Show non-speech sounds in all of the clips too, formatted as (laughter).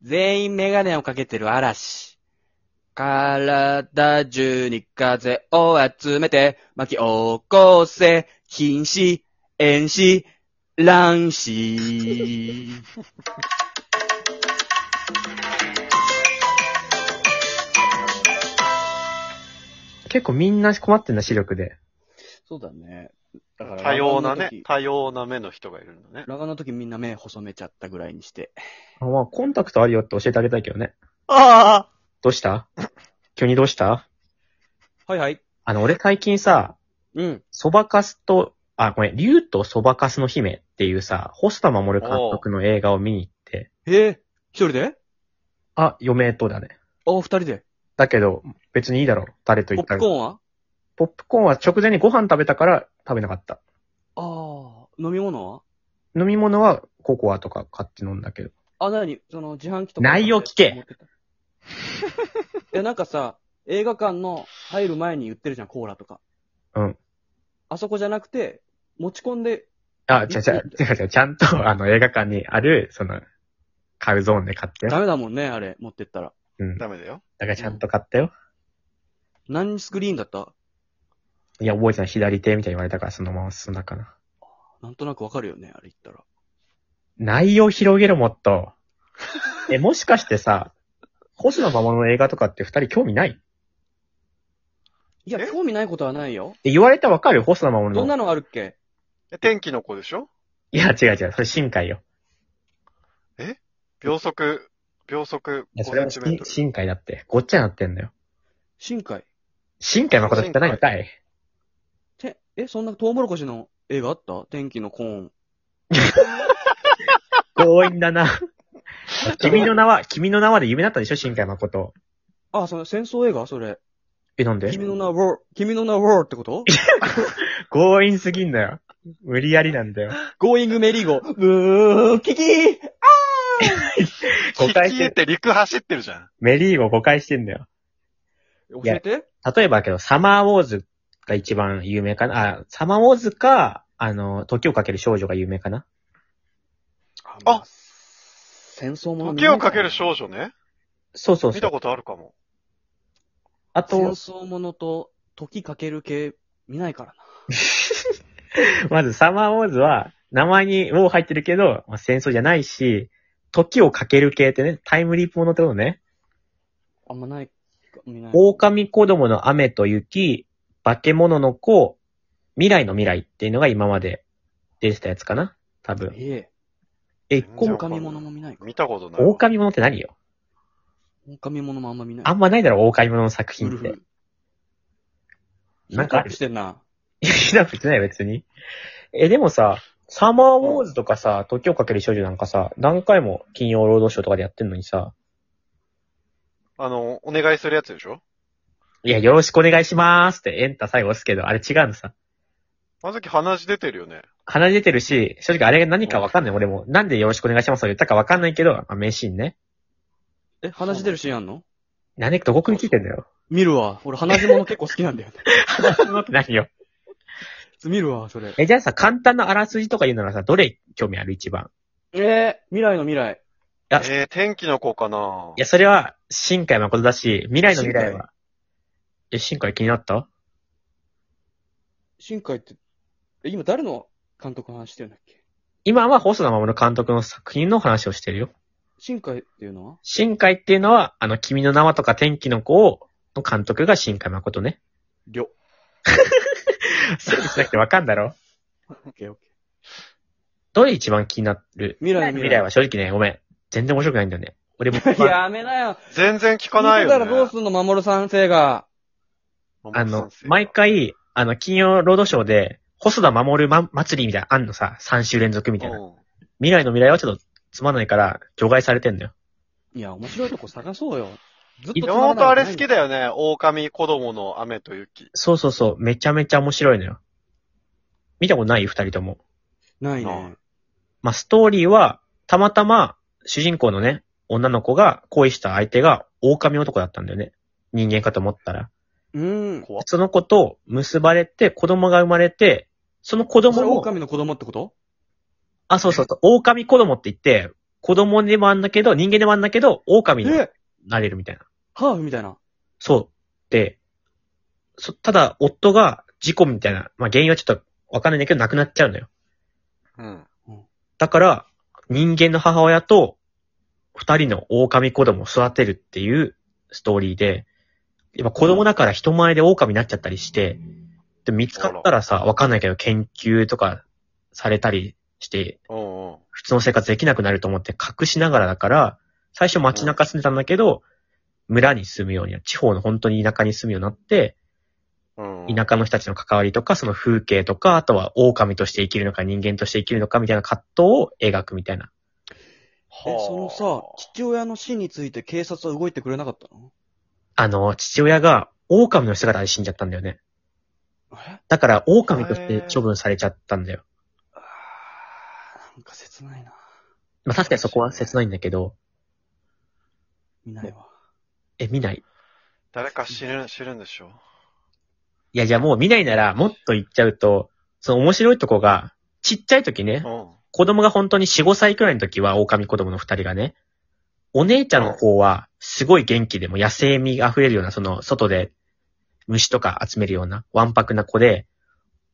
全員メガネをかけてる嵐。体中に風を集めて巻き起こせ、禁止、遠視、乱視。(laughs) 結構みんな困ってんだ、視力で。そうだね。だから多様なね多様な目の人がいるんだね。ラガーの時みんな目細めちゃったぐらいにして。あまあ、コンタクトあるよって教えてあげたいけどね。ああどうした？急にどうした？はいはい。あの、俺最近さ、うん。そばかすと、あ、ごめん、竜とそばかすの姫っていうさ、細田守監督の映画を見に行って、えー、一人で？あ、嫁とだね。あ、二人で？だけど、別にいいだろう。誰とポッ言ったら。プコーンは？ポップコーンは直前にご飯食べたから食べなかった。ああ、飲み物は？飲み物はココアとか買って飲んだけど。あ、なに？その自販機とか。内容聞け持ってた。いや、なんかさ、映画館の入る前に売ってるじゃん、コーラとか。うん。あそこじゃなくて、持ち込んで、あ、違う違う、違う違う、ちゃんと、あの、映画館にある、その、買うゾーンで買ったダよ。メだもんね、あれ、持ってったら。うん。だダメだよ。からちゃんと買ったよ。何スクリーンだった？いや、覚えてない。左手みたいに言われたからそのまま進んだかな。なんとなくわかるよね、あれ言ったら。内容広げろ、もっと。(laughs) え、もしかしてさ、星野守の映画とかって二人興味ない？っいや、え？興味ないことはないよ。て言われてわかる星野守の。どんなのあるっけ？え天気の子でしょ？いや、違う違う。それ深海よ。秒速、秒速いや、5それはセンチメートル。深海だって。ごっちゃになってんだよ。深海？深海誠って何かいて、え、そんなトウモロコシの映画あった？天気のコーン。(laughs) 強引だな。君の名は、君の名はで有名だったでしょ？深海誠。あ、その戦争映画？それ。え、なんで？君の名は、ウォー、君の名はウォーってこと？(laughs) 強引すぎんだよ。無理やりなんだよ。ゴーイングメリーゴー。ブー、キキー (laughs) 誤解して、キキって陸走ってるじゃん。メリーゴ誤解してんだよ。教えて例えばだけど、サマーウォーズが一番有名かな？あ、サマーウォーズか、あの、時をかける少女が有名かな？あ戦争もの時をかける少女ね？そうそうそう。見たことあるかも。あ戦と、争ものと時かける系見ないからな。(laughs) まずサマーウォーズは、名前にウォー入ってるけど、まあ、戦争じゃないし、時をかける系ってね、タイムリープものってことね。あんまないか、見ない。狼子供の雨と雪、化け物の子、未来の未来っていうのが今まで出てたやつかな？多分。ええ、一え。個も、狼物も見ないか。見たことない。狼物って何よ？狼物もあんま見ない。あんまないだろ、狼物の作ウ品って。なんかある？してんな。いや、ひどくない別に。え、でもさ、サマーウォーズとかさ、時をかける少女なんかさ、何回も金曜ロードショーとかでやってんのにさ、あの、お願いするやつでしょ？いや、よろしくお願いしまーすってエンタ最後押すけど、あれ違うのさ。あの時鼻血出てるよね。鼻出てるし、正直あれが何かわかんない。俺も、なんでよろしくお願いしますと言ったかわかんないけど、まあ、名シーンね。え、鼻血出るシーンあんの？なんでどこ食いついてんだよ。見るわ。俺鼻血物結構好きなんだよね。鼻血のって何よ。見るわ、それ。え、じゃあさ、簡単なあらすじとか言うならさ、どれ興味ある一番？えー、未来の未来。あえー、天気の子かないや、それは、新海誠だし、未来の未来は。え、新海気になった？新海って、え、今誰の監督の話してるんだっけ？今は細田守監督の作品の話をしてるよ。新海っていうのは？新海っていうのは、あの、君の名はとか天気の子を、の監督が新海誠ね。りょ。(laughs) 整理しなくてわかんだろオッケーオッケどれ一番気になる？ー。未来の未来は正直ね、ごめん。全然面白くないんだよね。俺も、(laughs) やめなよ。全然聞かないよ、ね。聞いてたらどうすんの、守さん生が。あの、毎回、あの、金曜ロードショーで、細田守ま、祭りみたいな、あんのさ、3週連続みたいな。うん未来の未来はちょっとつまんないから、除外されてんのよ。いや、面白いとこ探そうよ。ずっと山本あれ好きだ。だよね。狼子供の雨と雪。そうそうそう、めちゃめちゃ面白いのよ。見たことない？二人とも。ないね。まあ、ストーリーは、たまたま、主人公のね、女の子が恋した相手が狼男だったんだよね。人間かと思ったら。うん。怖っその子と結ばれて、子供が生まれて、その子それ供も、狼の子供ってこと？あ、そうそうそう、狼子供って言って、子供でもあんだけど、人間でもあんだけど、狼にえ？なれるみたいな。ハーフみたいな。そう。で、そただ、夫が事故みたいな、まあ原因はちょっとわかんないんだけど、亡くなっちゃうのよ。うん。だから、人間の母親と、二人の狼子供を育てるっていうストーリーで、やっぱ子供だから人前で狼になっちゃったりして、で見つかったらさ、わかんないけど研究とかされたりして。普通の生活できなくなると思って隠しながらだから、最初街中住んでたんだけど、村に住むようにな、地方の本当に田舎に住むようになって、うん。田舎の人たちの関わりとか、その風景とか、あとは狼として生きるのか人間として生きるのかみたいな葛藤を描くみたいな。え、そのさ、父親の死について警察は動いてくれなかったの？あの、父親が狼の姿で死んじゃったんだよね。え？だから、狼として処分されちゃったんだよ。あーなんか切ないな。まあ確かにそこは切ないんだけど、見ないわ。え、見ない？誰か知る、知るんでしょ？いや、じゃあもう見ないなら、もっと言っちゃうと、その面白いとこが、ちっちゃい時ね、うん。子供が本当に4、5歳くらいの時は、狼子供の二人がね、お姉ちゃんの方は、すごい元気でも野生味溢れるような、その、外で虫とか集めるような、わんぱくな子で、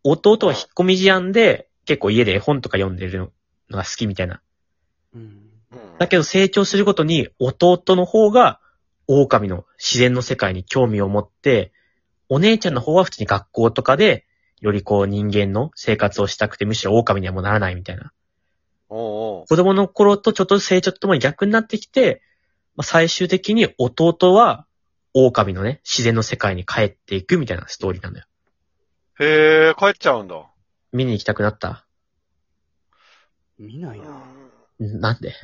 弟は引っ込み思案で、結構家で絵本とか読んでるのが好きみたいな。うん。うんだけど成長するごとに、弟の方が、狼の自然の世界に興味を持って、お姉ちゃんの方は普通に学校とかで、よりこう人間の生活をしたくて、むしろ狼にはもうならないみたいな。おうおう子供の頃とちょっと成長ともに逆になってきて、まあ、最終的に弟は、狼のね、自然の世界に帰っていくみたいなストーリーなんだよ。へえ、帰っちゃうんだ。見に行きたくなった？見ないな。なんで？